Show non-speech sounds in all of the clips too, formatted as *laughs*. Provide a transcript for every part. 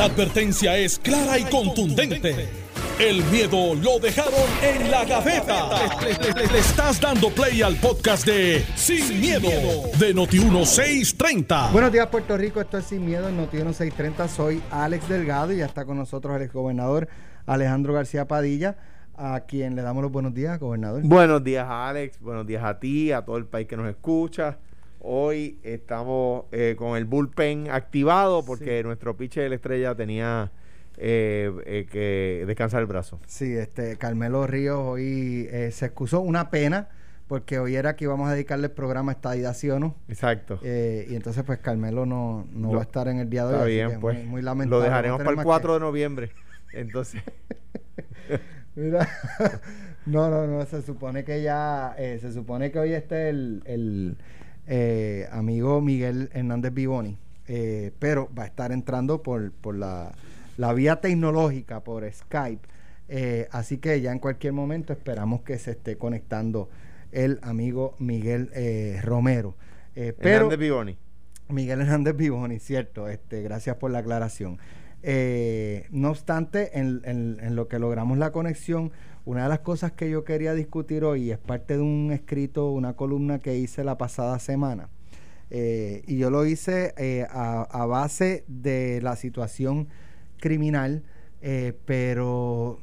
La advertencia es clara y contundente. El miedo lo dejaron en la gaveta. Le, estás dando play al podcast de Sin, miedo, de Noti1630. Buenos días, Puerto Rico. Esto es Sin Miedo en Noti1630. Soy Alex Delgado y ya está con nosotros el exgobernador Alejandro García Padilla, a quien le damos los buenos días, gobernador. Buenos días, Alex. Buenos días a ti, a todo el país que nos escucha. Hoy estamos eh, con el bullpen activado porque nuestro pitcher de la estrella tenía eh, eh, que descansar el brazo. Sí, este Carmelo Ríos hoy se excusó. Una pena porque hoy era que íbamos a dedicarle el programa a Estadidad, ¿sí o no? Exacto. y entonces, pues Carmelo no, no va a estar en el día de hoy. Está bien, pues. Muy, lamentable. Lo dejaremos para el 4 de noviembre. Entonces. *laughs* Mira. *laughs* no, no, no. Se supone que ya. se supone que hoy esté el eh, amigo Miguel Hernández Biboni, eh, pero va a estar entrando por, la, vía tecnológica, por Skype. Eh, así que ya en cualquier momento esperamos que se esté conectando el amigo Miguel Romero. pero, Hernández Biboni. Miguel Hernández Biboni, cierto. Este, gracias por la aclaración. no obstante, en, en, lo que logramos la conexión, una de las cosas que yo quería discutir hoy es parte de un escrito, una columna que hice la pasada semana. Eh, y yo lo hice eh, a, base de la situación criminal, eh, pero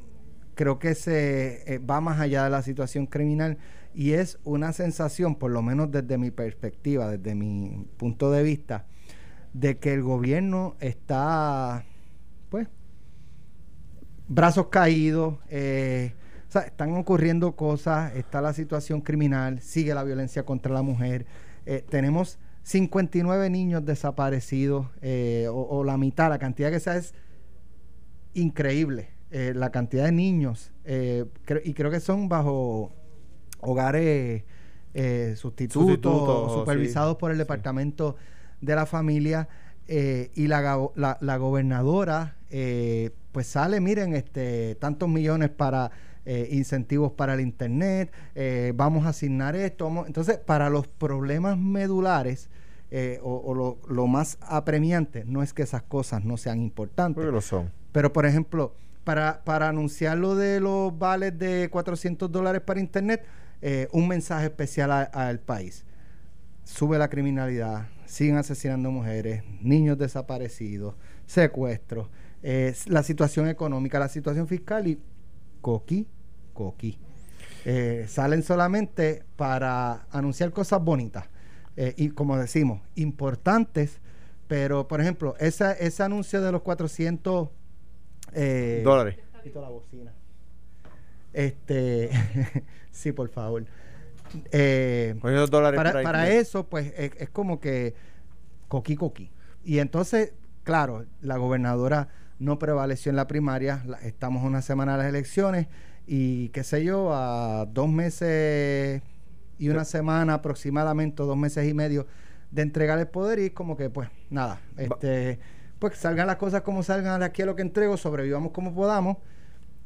creo que se va más allá de la situación criminal y es una sensación, por lo menos desde mi perspectiva, desde mi punto de vista, de que el gobierno está, pues, brazos caídos, o sea, están ocurriendo cosas, está la situación criminal, sigue la violencia contra la mujer. Eh, tenemos 59 niños desaparecidos, eh, o, la mitad, la cantidad que sea es increíble. Eh, la cantidad de niños, y creo que son bajo hogares sustitutos, supervisados por el Departamento de la Familia. y la, la, la gobernadora, pues sale, miren, este, tantos millones para eh, incentivos para el Internet, eh, vamos a asignar esto. entonces, para los problemas medulares eh, o, lo, más apremiante, no es que esas cosas no sean importantes. Porque lo son. Pero, por ejemplo, para, para anunciar lo de los vales de 400 dólares para Internet, un mensaje especial al país. Sube la criminalidad, siguen asesinando mujeres, niños desaparecidos, secuestros, la situación económica, la situación fiscal y coqui Coqui. Eh, salen solamente para anunciar cosas bonitas eh, y como decimos, importantes, pero por ejemplo, esa, ese anuncio de los 400 eh, dólares. La bocina. Este, *laughs* sí, por favor. dólares para, para eso, pues es, como que coqui coqui. Y entonces, claro, la gobernadora no prevaleció en la primaria, estamos una semana de las elecciones y qué sé yo, a dos meses y una semana aproximadamente, dos meses y medio de entregar el poder y como que pues nada, este, pues salgan las cosas como salgan de aquí a lo que entrego, sobrevivamos como podamos,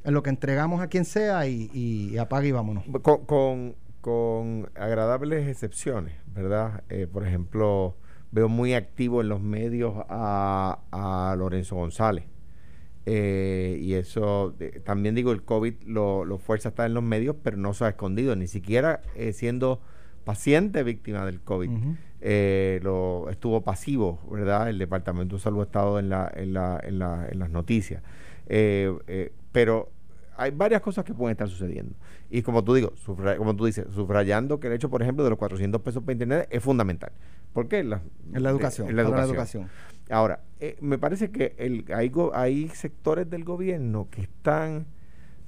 en lo que entregamos a quien sea y, y, apague y vámonos. Con, con, agradables excepciones, ¿verdad? Eh, por ejemplo, veo muy activo en los medios a, a Lorenzo González eh, y eso, también digo, el COVID lo, lo, fuerza a estar en los medios, pero no se ha escondido, ni siquiera eh, siendo paciente víctima del COVID. Eh, lo estuvo pasivo, ¿verdad? El Departamento de Salud ha estado en, la, en, la, en, la, en las noticias. pero hay varias cosas que pueden estar sucediendo. Y como tú digo, como tú dices, subrayando que el hecho, por ejemplo, de los 400 pesos para internet es fundamental. ¿Por qué? La, en la educación. En la educación. Ahora, eh, me parece que hay, sectores del gobierno que están,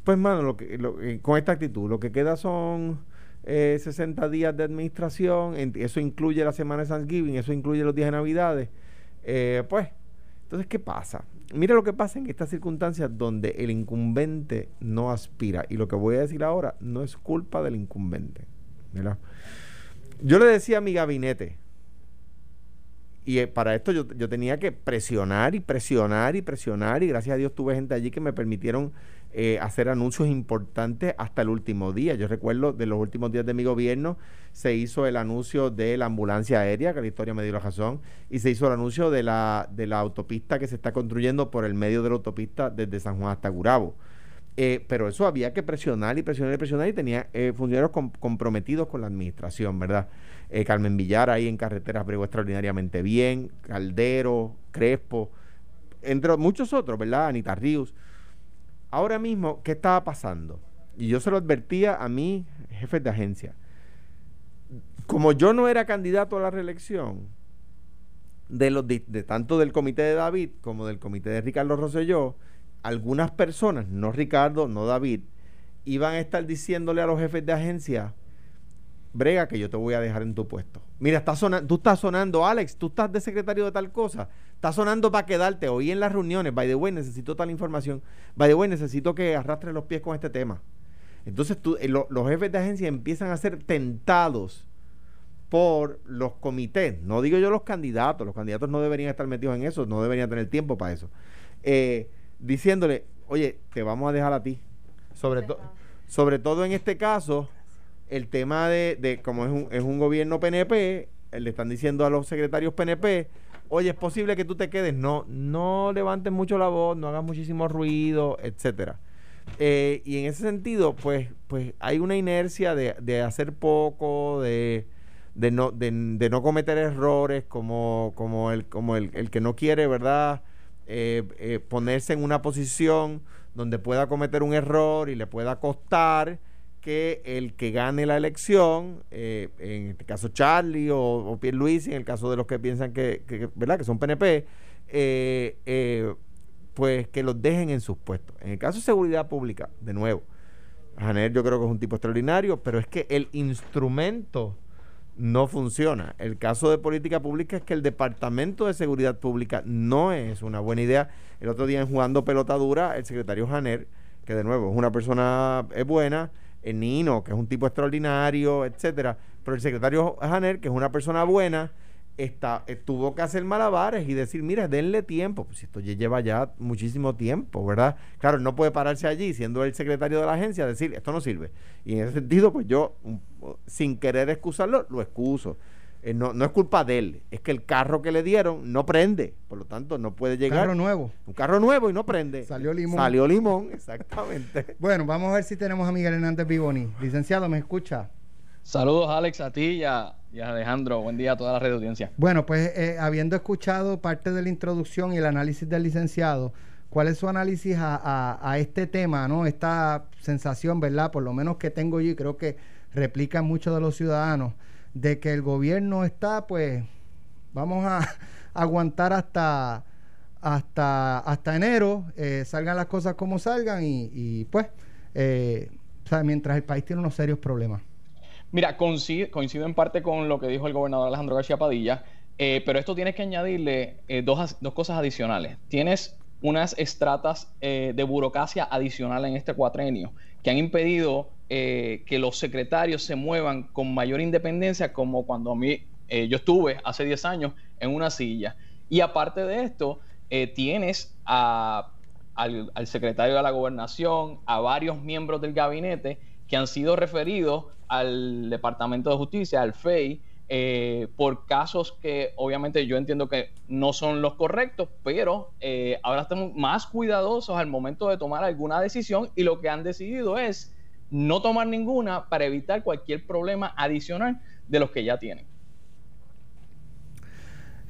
pues, mano, lo que, eh, con esta actitud, lo que queda son eh, 60 días de administración, eso incluye la semana de Thanksgiving, eso incluye los días de Navidades. Eh, pues, entonces, ¿qué pasa? Mira lo que pasa en estas circunstancias donde el incumbente no aspira. Y lo que voy a decir ahora no es culpa del incumbente. Yo le decía a mi gabinete, Y eh, para esto yo, yo, tenía que presionar y presionar y presionar y gracias a Dios tuve gente allí que me permitieron eh, hacer anuncios importantes hasta el último día. Yo recuerdo de los últimos días de mi gobierno se hizo el anuncio de la ambulancia aérea, que la historia me dio la razón, y se hizo el anuncio de la, de la autopista que se está construyendo por el medio de la autopista desde San Juan hasta Gurabo. Eh, pero eso había que presionar y presionar y presionar y tenía funcionarios comprometidos con la administración, ¿verdad? Eh, Carmen Villar ahí en carreteras bregó extraordinariamente bien, Caldero, Crespo, entre muchos otros, ¿verdad? Anita Ríos. Ahora mismo, ¿qué estaba pasando? Y yo se lo advertía a mi jefe de agencia. Como yo no era candidato a la reelección, de, los, de, tanto del comité de David como del comité de Ricardo Rosselló, algunas personas, no Ricardo, no David, iban a estar diciéndole a los jefes de agencia, brega que yo te voy a dejar en tu puesto. Mira, está sonando, tú estás sonando, Alex, tú estás de secretario de tal cosa, estás sonando para quedarte. Hoy en las reuniones, by the way, necesito tal información. By the way, necesito que arrastres los pies con este tema. Entonces tú, eh, los jefes de agencia empiezan a ser tentados por los comités. No digo yo los candidatos, los candidatos no deberían estar metidos en eso, no deberían tener tiempo para eso. Eh, diciéndole, oye, te vamos a dejar a ti. Sobre, sobre todo en este caso, el tema de, de como es un, es un gobierno PNP, eh, le están diciendo a los secretarios PNP, oye, es posible que tú te quedes, no, no levantes mucho la voz, no hagas muchísimo ruido, etcétera. Eh, y en ese sentido, pues, pues hay una inercia de, de hacer poco, de, de no, de, no cometer errores, como, como, el, como el, el que no quiere, ¿verdad? Eh, ponerse en una posición donde pueda cometer un error y le pueda costar que el que gane la elección, eh, en este caso Charlie o, o Luis en el caso de los que piensan que, ¿verdad? que son PNP, eh, eh, pues que los dejen en sus puestos. En el caso de seguridad pública, de nuevo, Janer yo creo que es un tipo extraordinario, pero es que el instrumento no funciona. El caso de política pública es que el Departamento de Seguridad Pública no es una buena idea. El otro día en Jugando Pelota Dura, el secretario Janer, que de nuevo es una persona buena, el Nino, que es un tipo extraordinario, etcétera. Pero el secretario Janer, que es una persona buena, está, eh, tuvo que hacer malabares y decir, mira, denle tiempo. Pues esto lleva ya muchísimo tiempo, ¿verdad? Claro, no puede pararse allí, siendo el secretario de la agencia, decir, esto no sirve. Y en ese sentido, pues yo, sin querer excusarlo, lo excuso. Eh, no, no es culpa de él, es que el carro que le dieron no prende, por lo tanto no puede llegar. Carro nuevo. Un carro nuevo y no prende. Salió limón. Salió limón, *laughs* exactamente. bueno, vamos a ver si tenemos a Miguel Hernández Vivoni. Licenciado, ¿me escucha? Saludos Alex a ti y a, Alejandro. Buen día a toda la red de audiencia. Bueno, pues eh, habiendo escuchado parte de la introducción y el análisis del licenciado, ¿cuál es su análisis a, a, este tema, no? Esta sensación, ¿verdad? Por lo menos que tengo yo y creo que replica muchos de los ciudadanos de que el gobierno está, pues, vamos a *laughs* aguantar hasta hasta hasta enero, eh, salgan las cosas como salgan y, pues, eh, mientras el país tiene unos serios problemas. Mira, coincido, coincido en parte con lo que dijo el gobernador Alejandro García Padilla, eh, pero esto tienes que añadirle dos, dos cosas adicionales. Tienes unas estratas de burocracia adicional en este cuatrenio que han impedido eh, que los secretarios se muevan con mayor independencia, como cuando a mí eh, yo estuve hace 10 años en una silla. Y aparte de esto, eh, tienes al, al, secretario de la gobernación, a varios miembros del gabinete que han sido referidos al Departamento de Justicia, al FEI, por casos que obviamente yo entiendo que no son los correctos, pero ahora estamos más cuidadosos al momento de tomar alguna decisión y lo que han decidido es no tomar ninguna para evitar cualquier problema adicional de los que ya tienen.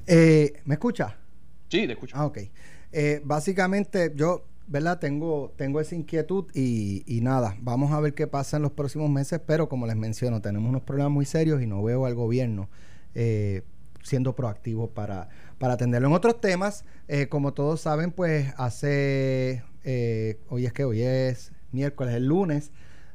Eh, ¿Me escucha? Sí, te escucho. Ah, ok. Eh, básicamente yo, ¿verdad? Tengo, tengo esa inquietud y, nada, vamos a ver qué pasa en los próximos meses, pero como les menciono, tenemos unos problemas muy serios y no veo al gobierno eh, siendo proactivo para, para atenderlo. En otros temas, como todos saben, pues hace, hoy es que hoy es miércoles, el lunes,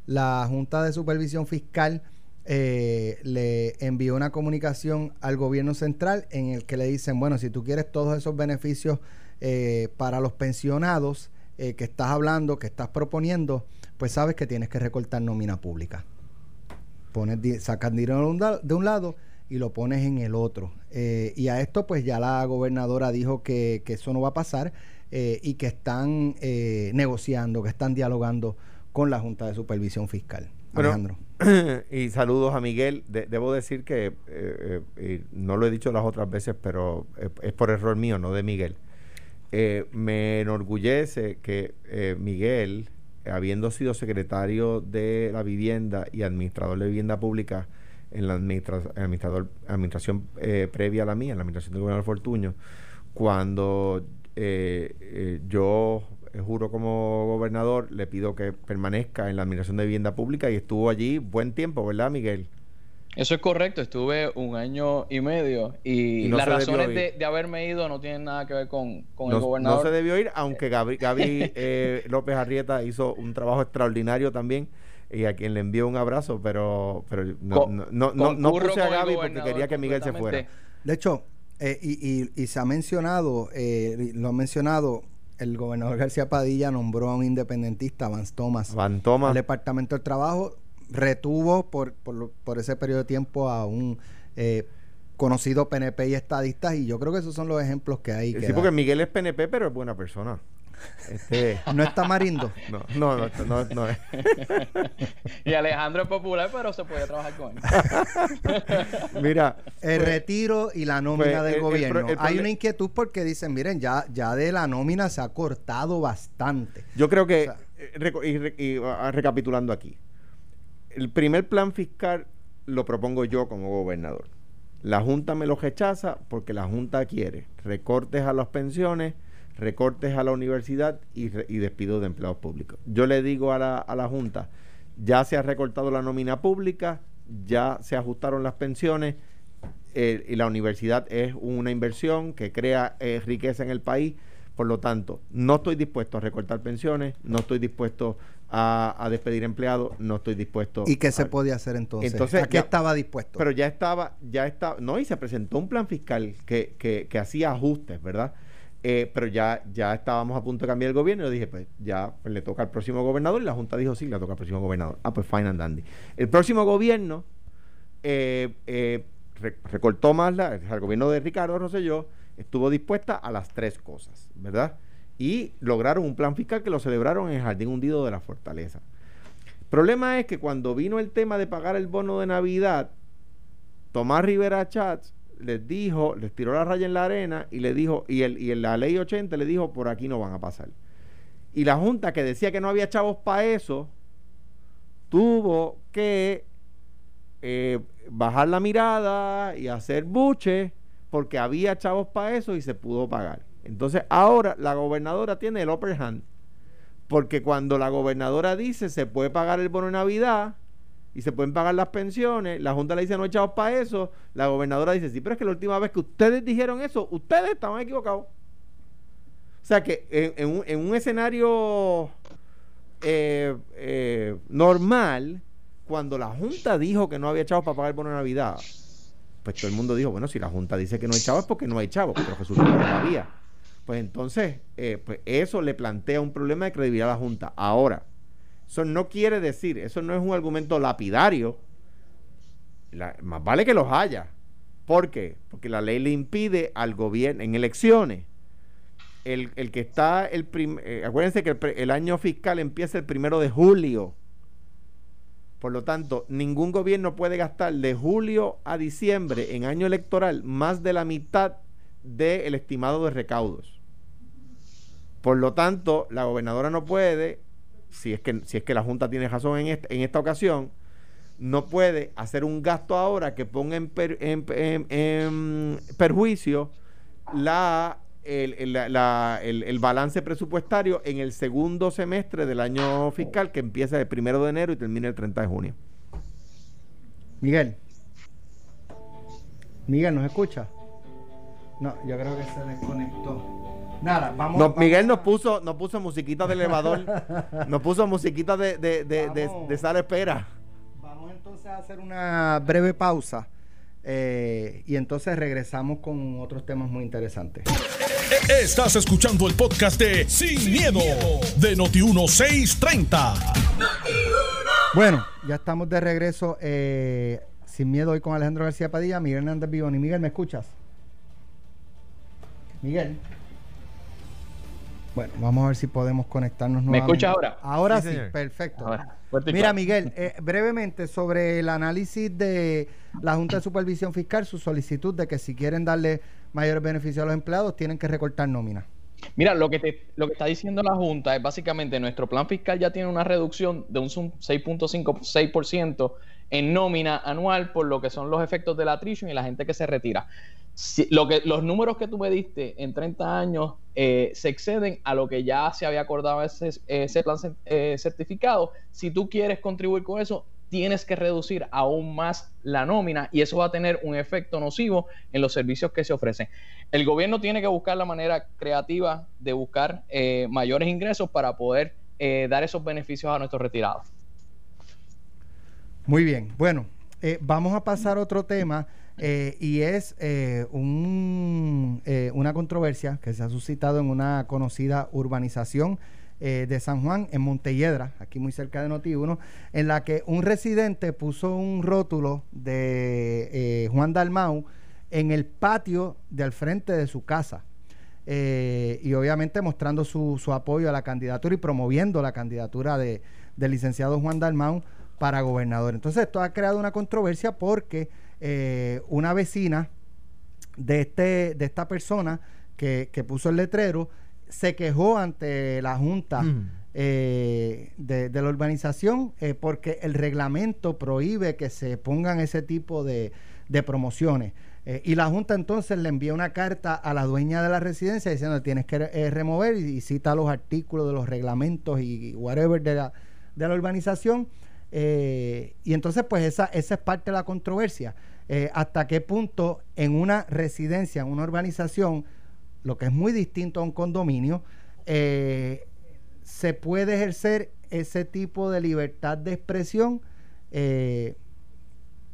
la Junta de Supervisión Fiscal eh, le envió una comunicación al gobierno central en el que le dicen, bueno, si tú quieres todos esos beneficios eh, para los pensionados eh, que estás hablando, que estás proponiendo, pues sabes que tienes que recortar nómina pública. Pones, sacan dinero de un lado y lo pones en el otro. Y a esto pues ya la gobernadora dijo que, eso no va a pasar y que están negociando, que están dialogando con la Junta de Supervisión Fiscal. Alejandro. *clears throat* y saludos a Miguel. debo decir que, no lo he dicho las otras veces, pero es por error mío, no de Miguel. me enorgullece que Miguel, habiendo sido secretario de la vivienda y administrador de vivienda pública, en la administrador, administración eh, previa a la mía, en la administración del gobernador Fortuño, cuando eh, eh, yo juro como gobernador, le pido que permanezca en la administración de vivienda pública y estuvo allí buen tiempo, ¿verdad, Miguel? Eso es correcto, estuve un año y medio y, las razones de, haberme ido no tienen nada que ver con, el gobernador. No se debió ir, aunque Gaby, Gaby *laughs* López Arrieta hizo un trabajo extraordinario también y a quien le envío un abrazo, pero, pero no, no, no, no, puse a Gaby porque quería que Miguel se fuera. De hecho, eh, y, y, se ha mencionado, eh, lo ha mencionado, el gobernador García Padilla nombró a un independentista, Vance Thomas, Van Thomas. al Departamento del Trabajo, retuvo por, por, por ese periodo de tiempo a un eh, conocido PNP y estadista, y yo creo que esos son los ejemplos que hay. Sí, porque Miguel es PNP, pero es buena persona. Este, no está Marindo. No, no, no, no, no es. y Alejandro es popular, pero se puede trabajar con él. *laughs* Mira, el pues, retiro y la nómina pues, del gobierno. Hay una inquietud porque dicen, miren, ya, ya de la nómina se ha cortado bastante. Yo creo que, eh, y, ah, recapitulando aquí, el primer plan fiscal lo propongo yo como gobernador. La Junta me lo rechaza porque la Junta quiere recortes a las pensiones recortes a la universidad y, despido de empleados públicos. Yo le digo a la, a la Junta, ya se ha recortado la nómina pública, ya se ajustaron las pensiones eh, y la universidad es una inversión que crea eh, riqueza en el país. Por lo tanto, no estoy dispuesto a recortar pensiones, no estoy dispuesto a, despedir empleados, no estoy dispuesto. ¿Y qué se podía hacer entonces? entonces ¿A qué estaba dispuesto? Pero ya estaba, ya estaba, no, y se presentó un plan fiscal que, que, que hacía ajustes, ¿verdad? Eh, pero ya, ya estábamos a punto de cambiar el gobierno y yo dije, pues ya pues, le toca al próximo gobernador y la Junta dijo, sí, le toca al próximo gobernador. Ah, pues fine and dandy. El próximo gobierno eh, eh, recortó más, la, el gobierno de Ricardo Rosselló estuvo dispuesta a las tres cosas, ¿verdad? Y lograron un plan fiscal que lo celebraron en el Jardín Hundido de la Fortaleza. El problema es que cuando vino el tema de pagar el bono de Navidad, Tomás Rivera Chats les dijo, les tiró la raya en la arena y le dijo, y, el, y la ley 80 le dijo, por aquí no van a pasar. Y la Junta que decía que no había chavos para eso, tuvo que eh, bajar la mirada y hacer buche porque había chavos para eso y se pudo pagar. Entonces ahora la gobernadora tiene el upper hand. Porque cuando la gobernadora dice se puede pagar el bono de Navidad, y se pueden pagar las pensiones. La Junta le dice no echados para eso. La gobernadora dice, sí, pero es que la última vez que ustedes dijeron eso, ustedes estaban equivocados. O sea que en, un, escenario eh, eh, normal, cuando la Junta dijo que no había chavos para pagar el bono de Navidad, pues todo el mundo dijo, bueno, si la Junta dice que no hay chavos es porque no hay chavos, pero Jesús no había. Pues entonces, eh, pues eso le plantea un problema de credibilidad a la Junta. Ahora, eso no quiere decir, eso no es un argumento lapidario. más vale que los haya. ¿Por qué? Porque la ley le impide al gobierno, en elecciones, el, que está, el eh, acuérdense que el, año fiscal empieza el primero de julio. Por lo tanto, ningún gobierno puede gastar de julio a diciembre en año electoral más de la mitad del estimado de recaudos. Por lo tanto, la gobernadora no puede si es que, si es que la Junta tiene razón en, en esta ocasión, no puede hacer un gasto ahora que ponga en, perjuicio la, el, el, balance presupuestario en el segundo semestre del año fiscal que empieza el primero de enero y termina el 30 de junio. Miguel. Miguel, ¿nos escucha? No, yo creo que se desconectó. Nada, vamos. Miguel nos puso, nos puso musiquita de elevador. nos puso musiquita de, de, de, de, sala espera. Vamos entonces a hacer una breve pausa. Eh, y entonces regresamos con otros temas muy interesantes. Estás escuchando el podcast de Sin, miedo, de Noti1630. Bueno, ya estamos de regreso. Eh, Sin Miedo hoy con Alejandro García Padilla, Miguel Hernández Vivoni. Miguel, ¿me escuchas? Miguel. Bueno, vamos a ver si podemos conectarnos nuevamente. ¿Me escuchas ahora? Ahora sí, perfecto. Mira, Miguel, eh, brevemente sobre el análisis de la Junta de Supervisión Fiscal, su solicitud de que si quieren darle mayores beneficios a los empleados, tienen que recortar nómina. Mira, lo que, te, lo que está diciendo la Junta es básicamente nuestro plan fiscal ya tiene una reducción de un 6.56% en nómina anual por lo que son los efectos de la attrition y la gente que se retira. lo que, los números que tú me diste en 30 años eh, se exceden a lo que ya se había acordado ese, ese plan eh, certificado. Si tú quieres contribuir con eso, tienes que reducir aún más la nómina y eso va a tener un efecto nocivo en los servicios que se ofrecen. El gobierno tiene que buscar la manera creativa de buscar eh, mayores ingresos para poder eh, dar esos beneficios a nuestros retirados. Muy bien, bueno, eh, vamos a pasar a otro tema y es un, una controversia que se ha suscitado en una conocida urbanización eh, de San Juan, en Montelledra, aquí muy cerca de Noti1, en la que un residente puso un rótulo de eh, Juan Dalmau en el patio de al frente de su casa. Eh, y obviamente mostrando su, apoyo a la candidatura y promoviendo la candidatura de, del licenciado Juan Dalmau para gobernador. Entonces esto ha creado una controversia porque una vecina de, este, de esta persona que, que puso el letrero se quejó ante la Junta mm. eh, de, la urbanización eh, porque el reglamento prohíbe que se pongan ese tipo de, promociones. Eh, y la Junta entonces le envía una carta a la dueña de la residencia diciendo tienes que remover y, cita los artículos de los reglamentos y, whatever de la, de la urbanización. Y entonces pues esa, esa es parte de la controversia. hasta qué punto en una residencia, en una urbanización, lo que es muy distinto a un condominio, eh, se puede ejercer ese tipo de libertad de expresión eh,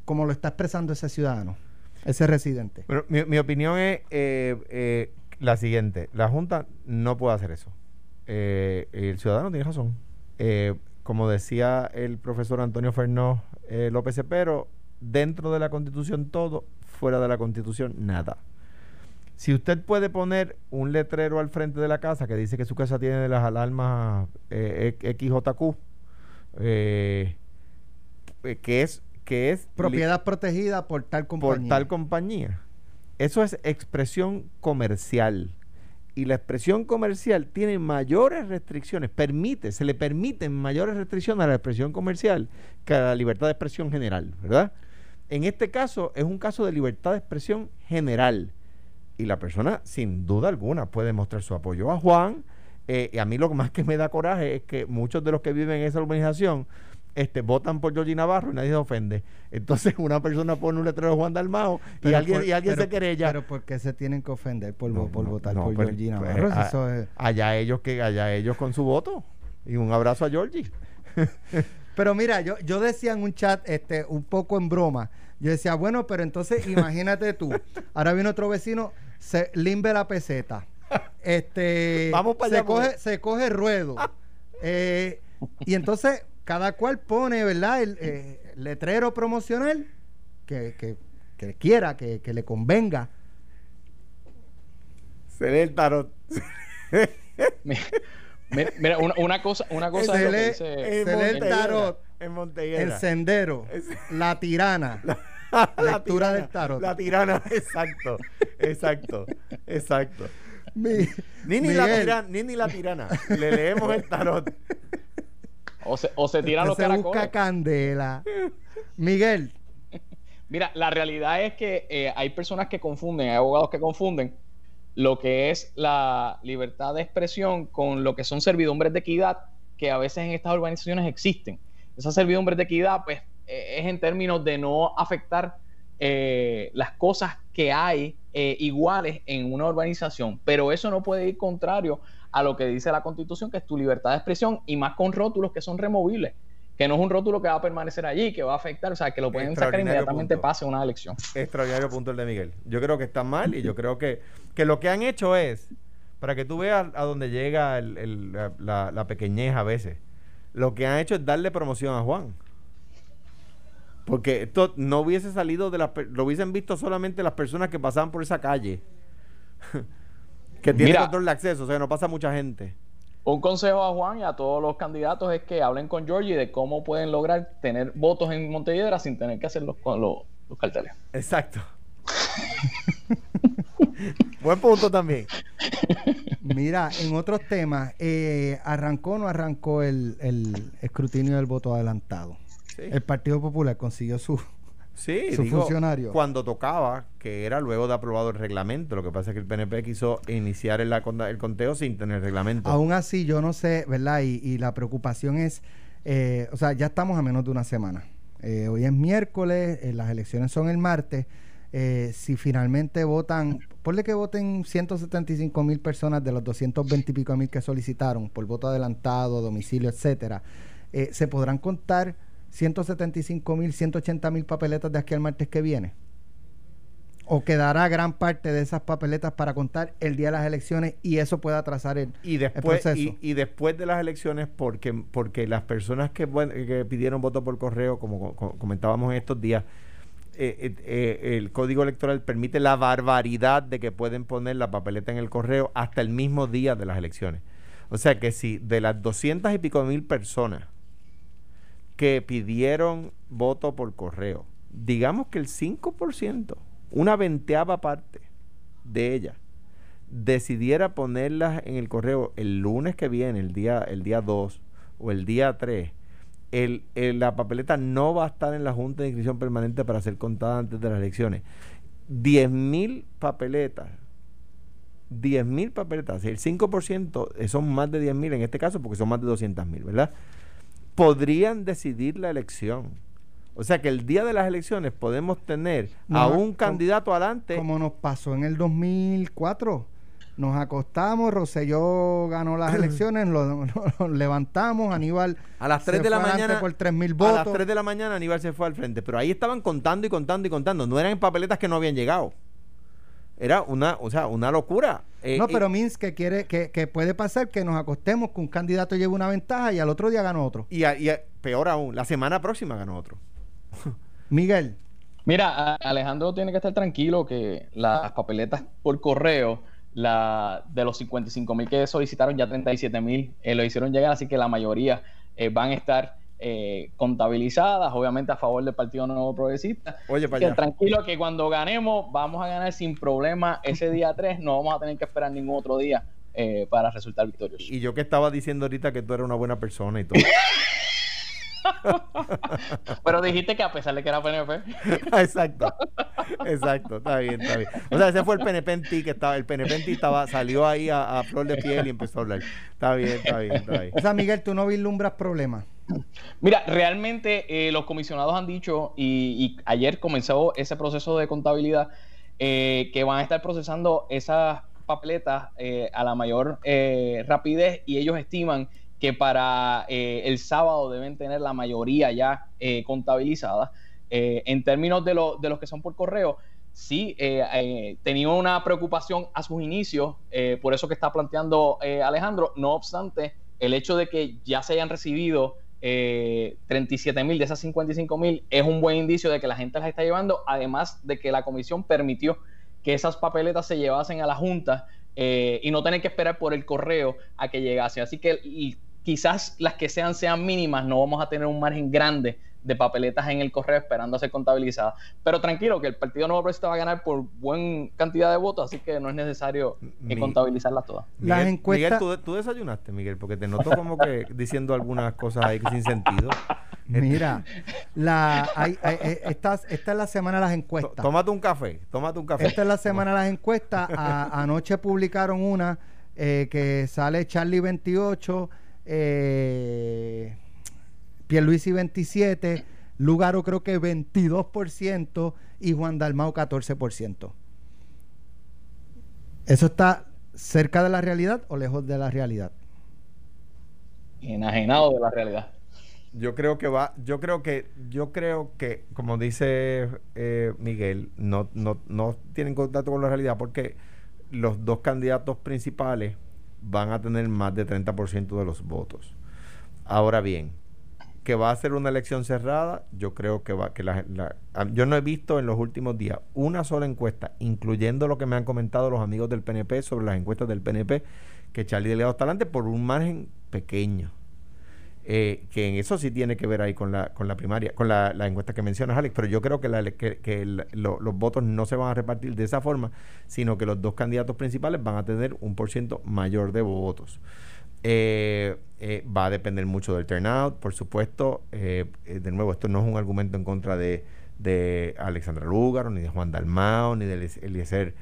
como lo está expresando ese ciudadano, ese residente. mi, opinión es eh, la siguiente, la Junta no puede hacer eso. el ciudadano tiene razón. Como decía el profesor Antonio Fernó López Cepero, dentro de la Constitución todo, fuera de la Constitución nada. Si usted puede poner un letrero al frente de la casa que dice que su casa tiene las alarmas eh, XJQ, eh, eh, que es que es propiedad protegida por tal compañía. Por tal compañía. Eso es expresión comercial. Y la expresión comercial tiene mayores restricciones, permite, se le permiten mayores restricciones a la expresión comercial que a la libertad de expresión general, ¿verdad? En este caso es un caso de libertad de expresión general y la persona, sin duda alguna, puede mostrar su apoyo a Juan. Eh, y a mí lo más que me da coraje es que muchos de los que viven en esa urbanización este, votan por Georgie Navarro y nadie se ofende. Entonces una persona pone un letrero de Juan Dalmao y alguien, y alguien se querella. Pero ¿por qué se tienen que ofender por, por votar por Georgie Navarro? Pues, allá ellos que allá ellos con su voto. Y un abrazo a Georgie. *laughs* pero mira, yo, yo decía en un chat este, un poco en broma yo decía, bueno, pero entonces *laughs* imagínate tú. Ahora viene otro vecino, se limbe la peseta. Este, Vamos para se allá. Coge, se coge ruedo. *laughs* Eh, y entonces cada cual pone, ¿verdad? El eh, letrero promocional que, que, quiera, que, le convenga. Se lee el tarot. Mira, una, cosa, una cosa se, lee, el tarot. En El sendero. La tirana. *laughs* La, lectura del tarot. La tirana, exacto. Exacto. Exacto. ni, ni, la tirana, ni, ni la tirana. Le leemos el tarot. O se, o se tiran los se busca candela. Miguel. *laughs* Mira, la realidad es que eh, hay personas que confunden, hay abogados que confunden lo que es la libertad de expresión con lo que son servidumbres de equidad que a veces en estas organizaciones existen. Esas servidumbres de equidad, pues, eh, es en términos de no afectar eh, las cosas que hay eh, iguales en una urbanización, pero eso no puede ir contrario a lo que dice la Constitución, que es tu libertad de expresión y más con rótulos que son removibles, que no es un rótulo que va a permanecer allí, que va a afectar, o sea, que lo pueden sacar inmediatamente pase una elección. Extraordinario punto el de Miguel. Yo creo que está mal y yo creo que, que lo que han hecho es, para que tú veas a dónde llega la pequeñez a veces, lo que han hecho es darle promoción a Juan. Porque esto no hubiese salido de las... Lo hubiesen visto solamente las personas que pasaban por esa calle. *laughs* que tienen control de acceso, o sea, no pasa mucha gente. Un consejo a Juan y a todos los candidatos es que hablen con Georgie de cómo pueden lograr tener votos en Montelledra sin tener que hacerlos con los, carteles. Exacto. *laughs* Buen punto también. Mira, en otros temas, eh, ¿arrancó o no arrancó el, escrutinio del voto adelantado? El Partido Popular consiguió su, Sí, funcionario. Cuando tocaba, que era luego de aprobado el reglamento. Lo que pasa es que el PNP quiso iniciar el, el conteo sin tener reglamento. Aún así, yo no sé, ¿verdad? Y, la preocupación es, eh, o sea, ya estamos a menos de una semana. Eh, hoy es miércoles, eh, las elecciones son el martes. si finalmente votan, ponle que voten 175 mil personas de los 220 y pico mil que solicitaron por voto adelantado, domicilio, etcétera, se podrán contar 175 mil, 180 mil papeletas de aquí al martes que viene? ¿O quedará gran parte de esas papeletas para contar el día de las elecciones y eso puede atrasar el, y después, proceso? Y, después de las elecciones, porque, porque las personas que, pidieron voto por correo, como comentábamos en estos días, eh, eh, eh, el código electoral permite la barbaridad de que pueden poner la papeleta en el correo hasta el mismo día de las elecciones. O sea que si de las doscientas y pico mil personas que pidieron voto por correo, digamos que el 5%, una venteava parte de ellas, decidiera ponerlas en el correo el lunes que viene, el día, el día 2 o el día 3, el, la papeleta no va a estar en la Junta de Inscripción Permanente para ser contada antes de las elecciones. 10.000 papeletas 10.000 papeletas, el 5% son más de 10.000 en este caso porque son más de 200.000, ¿verdad? Podrían decidir la elección. O sea que el día de las elecciones podemos tener a un candidato adelante. Como nos pasó en el 2004. Nos acostamos, Roselló ganó las *clears throat* elecciones, lo, levantamos, Aníbal a las 3 de la mañana por 3000 votos. A las 3 de la mañana Aníbal se fue al frente, pero ahí estaban contando y contando y contando, no eran en papeletas que no habían llegado. Era una, o sea, una locura. Eh, no, pero Minsk que quiere, que, que, puede pasar que nos acostemos que un candidato lleve una ventaja y al otro día ganó otro. Y, peor aún, la semana próxima ganó otro. Miguel. Mira, Alejandro tiene que estar tranquilo que las papeletas por correo, la de los 55 mil que solicitaron, ya 37 mil eh, lo hicieron llegar, así que la mayoría eh, van a estar eh, contabilizadas, obviamente a favor del Partido Nuevo Progresista. Oye, que tranquilo que cuando ganemos vamos a ganar sin problema ese día *laughs* 3, no vamos a tener que esperar ningún otro día eh, para resultar victoriosos. Y yo que estaba diciendo ahorita que tú eres una buena persona y todo. *laughs* *laughs* Pero dijiste que a pesar de que era PNP. exacto. Exacto, está bien, está bien. O sea, ese fue el PNP en ti que estaba, el PNP en ti estaba, salió ahí a, flor de piel y empezó a hablar. Está bien, está bien, está bien. O sea, Miguel, tú no vislumbras problemas. Mira, realmente eh, los comisionados han dicho, y, ayer comenzó ese proceso de contabilidad, eh, que van a estar procesando esas papeletas eh, a la mayor rapidez y ellos estiman que para el sábado deben tener la mayoría ya contabilizada. en términos de, de los que son por correo, sí eh, tenía una preocupación a sus inicios, por eso que está planteando Alejandro. No obstante, el hecho de que ya se hayan recibido eh, 37 mil de esas 55 mil es un buen indicio de que la gente las está llevando, además de que la comisión permitió que esas papeletas se llevasen a la Junta eh, y no tener que esperar por el correo a que llegase. Así que quizás las que sean sean mínimas, no vamos a tener un margen grande de papeletas en el correo esperando a ser contabilizadas. Pero tranquilo, que el Partido Nuevo Progresista va a ganar por buena cantidad de votos, así que no es necesario contabilizarlas todas. Las Miguel, ¿tú, desayunaste, Miguel, porque te noto como que *laughs* diciendo algunas cosas ahí sin sentido. *laughs* Mira, la, hay, eh, esta, esta, es la semana de las encuestas. Tómate un café, tómate un café. Esta es la semana de las encuestas. anoche publicaron una eh, que sale Charlie 28. Eh, Pierluisi 27, Lugaro creo que 22% y Juan Dalmau 14%. ¿Eso está cerca de la realidad o lejos de la realidad? Enajenado de la realidad. Yo creo que va, yo creo que, yo creo que, como dice eh, Miguel, no, no, no tienen contacto con la realidad porque los dos candidatos principales van a tener más de 30% de los votos. Ahora bien, que va a ser una elección cerrada, yo creo que va que la, yo no he visto en los últimos días una sola encuesta, incluyendo lo que me han comentado los amigos del PNP sobre las encuestas del PNP, que Charlie Delgado está adelante por un margen pequeño. Eh, que en eso sí tiene que ver ahí con la, con la primaria, con la, encuesta que mencionas, Alex, pero yo creo que, la, que, los votos no se van a repartir de esa forma, sino que los dos candidatos principales van a tener un por ciento mayor de votos. Eh, eh, va a depender mucho del turnout, por supuesto. de nuevo, esto no es un argumento en contra de, de Alexandra Lúgaro, ni de Juan Dalmao, ni de Eliezer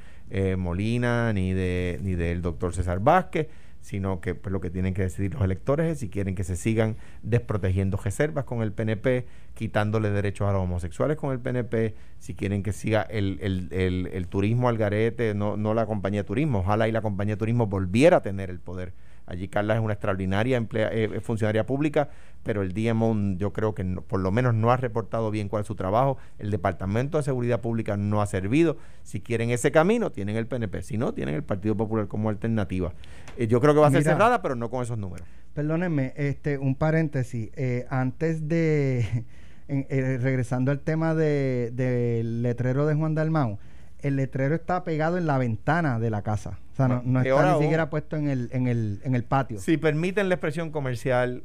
Molina, ni, de, ni del doctor César Vázquez sino que pues, lo que tienen que decidir los electores es si quieren que se sigan desprotegiendo reservas con el PNP, quitándole derechos a los homosexuales con el PNP, si quieren que siga el, el, el, turismo al garete, no, no la compañía de turismo, ojalá y la compañía de turismo volviera a tener el poder Allí Carla es una extraordinaria emplea, eh, funcionaria pública, pero el DMO yo creo que por lo menos no ha reportado bien cuál es su trabajo. El Departamento de Seguridad Pública no ha servido. Si quieren ese camino, tienen el PNP. Si no, tienen el Partido Popular como alternativa. Eh, yo creo que va a ser cerrada, pero no con esos números. Perdónenme, este, un paréntesis. Eh, antes de, *laughs* regresando al tema del de, letrero de Juan Dalmau, el letrero está pegado en la ventana de la casa. O sea, no, está ni siquiera puesto en el, en, el, en el patio. Si permiten la expresión comercial,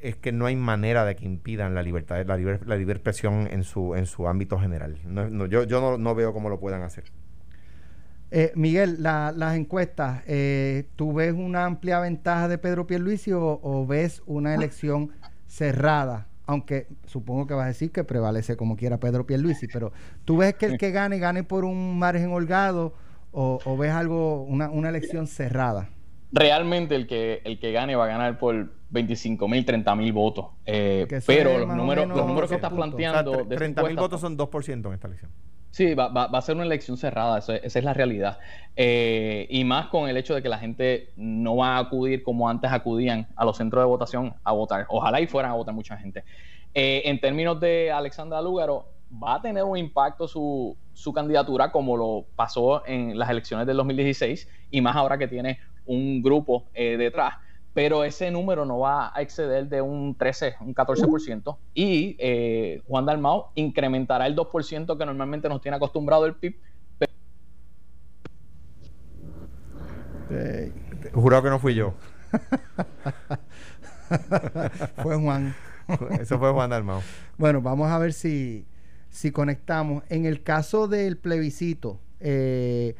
es que no hay manera de que impidan la libertad, la, la libre expresión en su, en su ámbito general. No, yo yo no, veo cómo lo puedan hacer. Eh, Miguel, las encuestas, eh, ¿tú ves una amplia ventaja de Pedro Pierluisi o, o ves una elección cerrada aunque supongo que vas a decir que prevalece como quiera Pedro Pierluisi, pero ¿tú ves que el que gane, gane por un margen holgado o, ves algo, una, una, elección cerrada? Realmente el que, el que gane va a ganar por 25 mil, 30 mil votos. Eh, pero los números, los números que estás planteando... 30 mil votos son 2% en esta elección. Sí, va, va, a ser una elección cerrada, esa es la realidad. Eh, y más con el hecho de que la gente no va a acudir como antes acudían a los centros de votación a votar. Ojalá y fueran a votar mucha gente. Eh, en términos de Alexandra Lúgaro, va a tener un impacto su, su candidatura como lo pasó en las elecciones del 2016 y más ahora que tiene un grupo eh, detrás pero ese número no va a exceder de un 13, un 14%. Y eh, Juan Dalmao incrementará el 2% que normalmente nos tiene acostumbrado el PIB. Eh, jurado que no fui yo. *laughs* fue Juan. Eso fue Juan Dalmao. Bueno, vamos a ver si, si conectamos. En el caso del plebiscito, eh,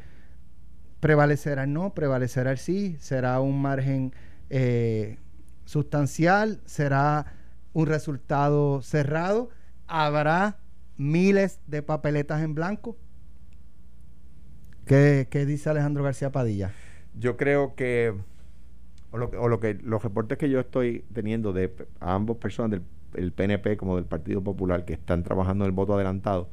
prevalecerá el no, prevalecerá el sí, será un margen eh, sustancial, será un resultado cerrado, habrá miles de papeletas en blanco. ¿Qué, dice Alejandro García Padilla? Yo creo que o lo, que los reportes que yo estoy teniendo de ambos personas del PNP como del Partido Popular que están trabajando en el voto adelantado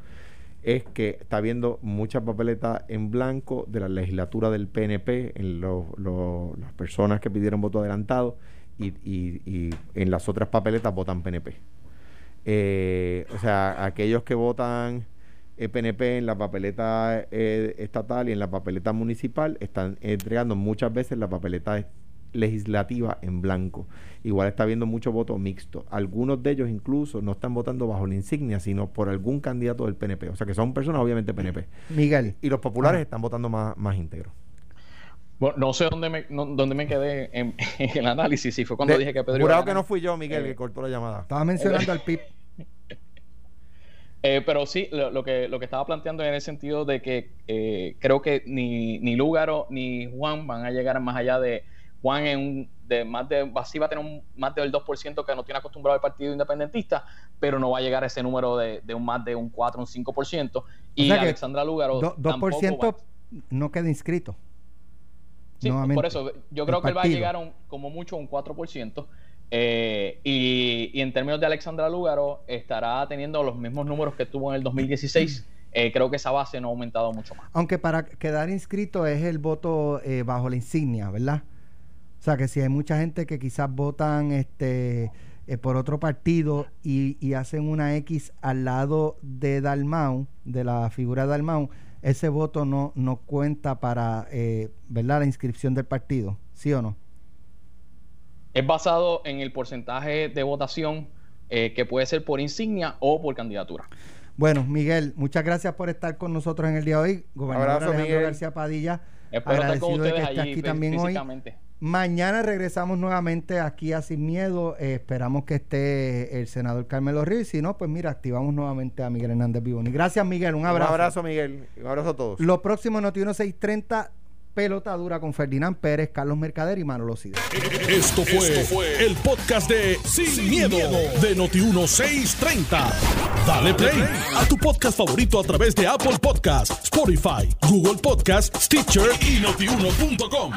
es que está habiendo mucha papeleta en blanco de la legislatura del PNP en las personas que pidieron voto adelantado y, en las otras papeletas votan PNP. Eh, o sea, aquellos que votan PNP eh, en la papeleta eh, estatal y en la papeleta municipal están entregando muchas veces la papeleta legislativa en blanco. Igual está habiendo mucho voto mixto. Algunos de ellos incluso no están votando bajo la insignia, sino por algún candidato del PNP. O sea que son personas obviamente PNP. Miguel. Y los populares están votando más, más íntegros. Bueno, no sé dónde me, dónde me quedé *laughs* en, el análisis, si fue cuando dije que Pedro... Jurado que no fui yo, Miguel, eh, que cortó la llamada. Estaba mencionando al PIB. *laughs* Eh, pero sí, lo, que, lo que estaba planteando en el sentido de que eh, creo que ni, ni Lúgaro ni Juan van a llegar más allá de Juan en un, de más de, así va a tener un, más del 2% que no tiene acostumbrado el Partido Independentista, pero no va a llegar a ese número de, un más de un 4, un 5%. Y Alexandra Lugaro 2% no queda inscrito. Sí, por eso yo creo que él va a llegar como mucho a un 4%. Eh, y, y, en términos de Alexandra Lugaro, estará teniendo los mismos números que tuvo en el 2016. Eh, creo que esa base no ha aumentado mucho más. Aunque para quedar inscrito es el voto eh, bajo la insignia, ¿verdad? O sea, que si hay mucha gente que quizás votan este eh, por otro partido y, hacen una X al lado de Dalmau, de la figura de Dalmau, ese voto no, no cuenta para eh, ¿verdad? la inscripción del partido, ¿sí o no? Es basado en el porcentaje de votación eh, que puede ser por insignia o por candidatura. Bueno, Miguel, muchas gracias por estar con nosotros en el día de hoy. Gobernador Abrazo, Alejandro Miguel. García Padilla, Espero estar con agradecido de que esté allí aquí también hoy. Mañana regresamos nuevamente aquí a Sin Miedo. Eh, esperamos que esté el senador Carmelo Ríos. Si no, pues mira, activamos nuevamente a Miguel Hernández Vivoni. Gracias, Miguel. Un abrazo. Un abrazo, Miguel. Un abrazo a todos. Lo próximo, Noti 1630, pelota dura con Ferdinand Pérez, Carlos Mercader y Manolo Sidre. Esto fue, el podcast de Sin, miedo, de Noti1630. Dale play a tu podcast favorito a través de Apple Podcasts, Spotify, Google Podcasts, Stitcher y notiuno.com.